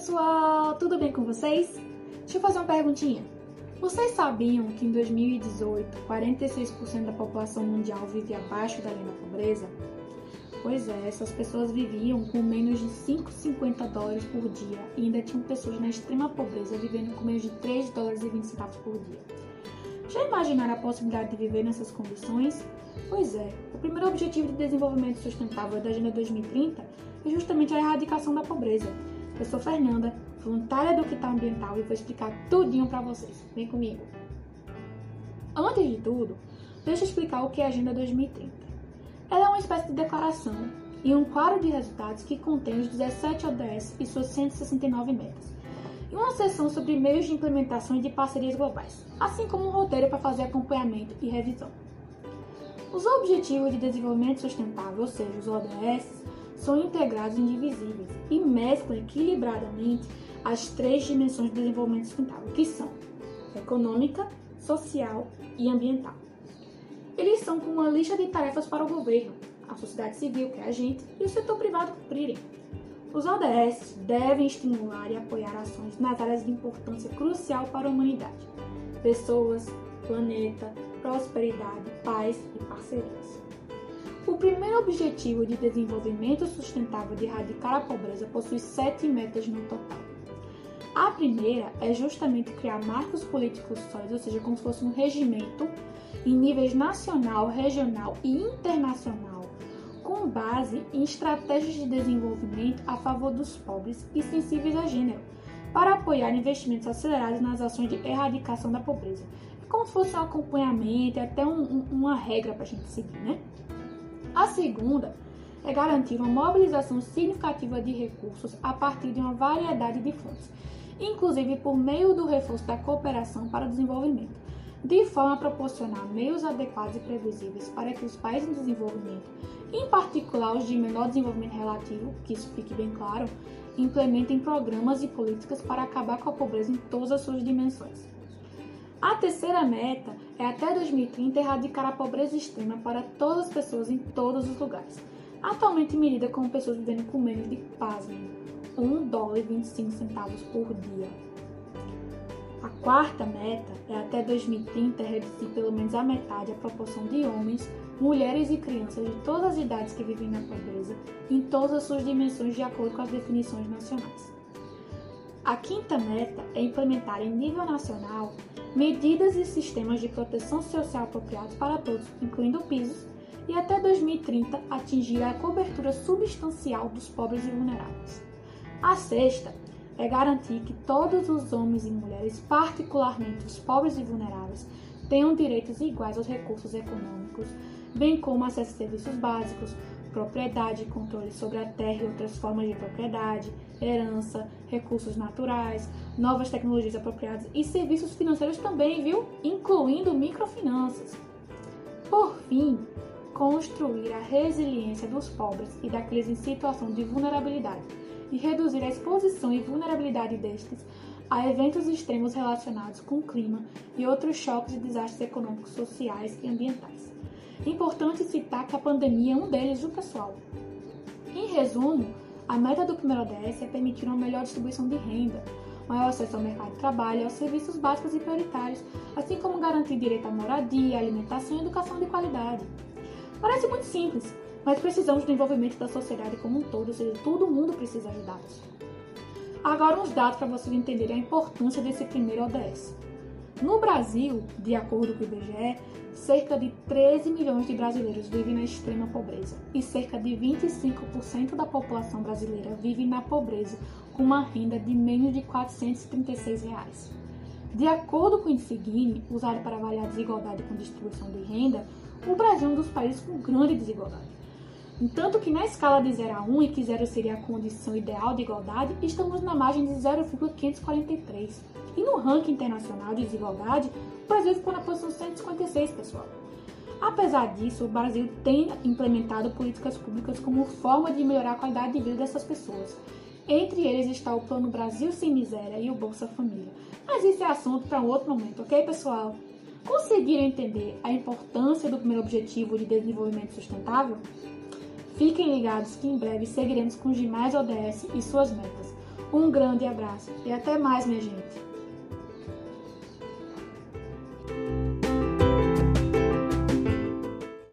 pessoal, tudo bem com vocês? Deixa eu fazer uma perguntinha. Vocês sabiam que em 2018, 46% da população mundial vive abaixo da linha da pobreza? Pois é, essas pessoas viviam com menos de 5,50 dólares por dia e ainda tinham pessoas na extrema pobreza vivendo com menos de 3 dólares e 20 centavos por dia. Já imaginaram a possibilidade de viver nessas condições? Pois é, o primeiro objetivo de desenvolvimento sustentável da Agenda 2030 é justamente a erradicação da pobreza. Eu sou Fernanda, voluntária do Quital Ambiental e vou explicar tudinho para vocês. Vem comigo! Antes de tudo, deixa eu explicar o que é a Agenda 2030. Ela é uma espécie de declaração e um quadro de resultados que contém os 17 ODS e suas 169 metas, e uma seção sobre meios de implementação e de parcerias globais, assim como um roteiro para fazer acompanhamento e revisão. Os Objetivos de Desenvolvimento Sustentável, ou seja, os ODS, são integrados e indivisíveis e mesclam equilibradamente as três dimensões do desenvolvimento sustentável, que são econômica, social e ambiental. Eles são como uma lista de tarefas para o governo, a sociedade civil, que é a gente, e o setor privado cumprirem. Os ODS devem estimular e apoiar ações nas áreas de importância crucial para a humanidade: pessoas, planeta, prosperidade, paz e parcerias. O primeiro objetivo de desenvolvimento sustentável de erradicar a pobreza possui sete metas no total. A primeira é justamente criar marcos políticos sólidos, ou seja, como se fosse um regimento em níveis nacional, regional e internacional, com base em estratégias de desenvolvimento a favor dos pobres e sensíveis a gênero, para apoiar investimentos acelerados nas ações de erradicação da pobreza. É como se fosse um acompanhamento, até um, um, uma regra para a gente seguir, né? A segunda é garantir uma mobilização significativa de recursos a partir de uma variedade de fontes, inclusive por meio do reforço da cooperação para o desenvolvimento, de forma a proporcionar meios adequados e previsíveis para que os países em desenvolvimento, em particular os de menor desenvolvimento relativo, que isso fique bem claro, implementem programas e políticas para acabar com a pobreza em todas as suas dimensões. A terceira meta é até 2030 erradicar a pobreza extrema para todas as pessoas em todos os lugares, atualmente medida como pessoas vivendo com menos de, pasmem, 1 dólar e 25 centavos por dia. A quarta meta é até 2030 reduzir pelo menos a metade a proporção de homens, mulheres e crianças de todas as idades que vivem na pobreza, em todas as suas dimensões de acordo com as definições nacionais. A quinta meta é implementar em nível nacional medidas e sistemas de proteção social apropriados para todos, incluindo pisos, e até 2030 atingir a cobertura substancial dos pobres e vulneráveis. A sexta é garantir que todos os homens e mulheres, particularmente os pobres e vulneráveis, tenham direitos iguais aos recursos econômicos, bem como acesso a serviços básicos, propriedade e controle sobre a terra e outras formas de propriedade, herança, recursos naturais, novas tecnologias apropriadas e serviços financeiros também, viu? Incluindo microfinanças. Por fim, construir a resiliência dos pobres e daqueles em situação de vulnerabilidade e reduzir a exposição e vulnerabilidade destes a eventos extremos relacionados com o clima e outros choques e desastres econômicos, sociais e ambientais. Importante citar que a pandemia é um deles, viu, pessoal? Em resumo, a meta do primeiro ODS é permitir uma melhor distribuição de renda, maior acesso ao mercado de trabalho aos serviços básicos e prioritários, assim como garantir direito à moradia, alimentação e educação de qualidade. Parece muito simples, mas precisamos do envolvimento da sociedade como um todo, ou seja, todo mundo precisa ajudá-los. Agora, uns dados para vocês entenderem a importância desse primeiro ODS. No Brasil, de acordo com o IBGE, cerca de 13 milhões de brasileiros vivem na extrema pobreza e cerca de 25% da população brasileira vive na pobreza com uma renda de menos de 436 reais. De acordo com o índice usado para avaliar a desigualdade com distribuição de renda, o Brasil é um dos países com grande desigualdade. Tanto que na escala de 0 a 1, em que 0 seria a condição ideal de igualdade, estamos na margem de 0,543. E no ranking internacional de desigualdade, o Brasil ficou na posição 156, pessoal. Apesar disso, o Brasil tem implementado políticas públicas como forma de melhorar a qualidade de vida dessas pessoas. Entre eles está o Plano Brasil Sem Miséria e o Bolsa Família. Mas isso é assunto para um outro momento, ok, pessoal? Conseguiram entender a importância do primeiro objetivo de desenvolvimento sustentável? Fiquem ligados que em breve seguiremos com os demais ODS e suas metas. Um grande abraço e até mais, minha gente.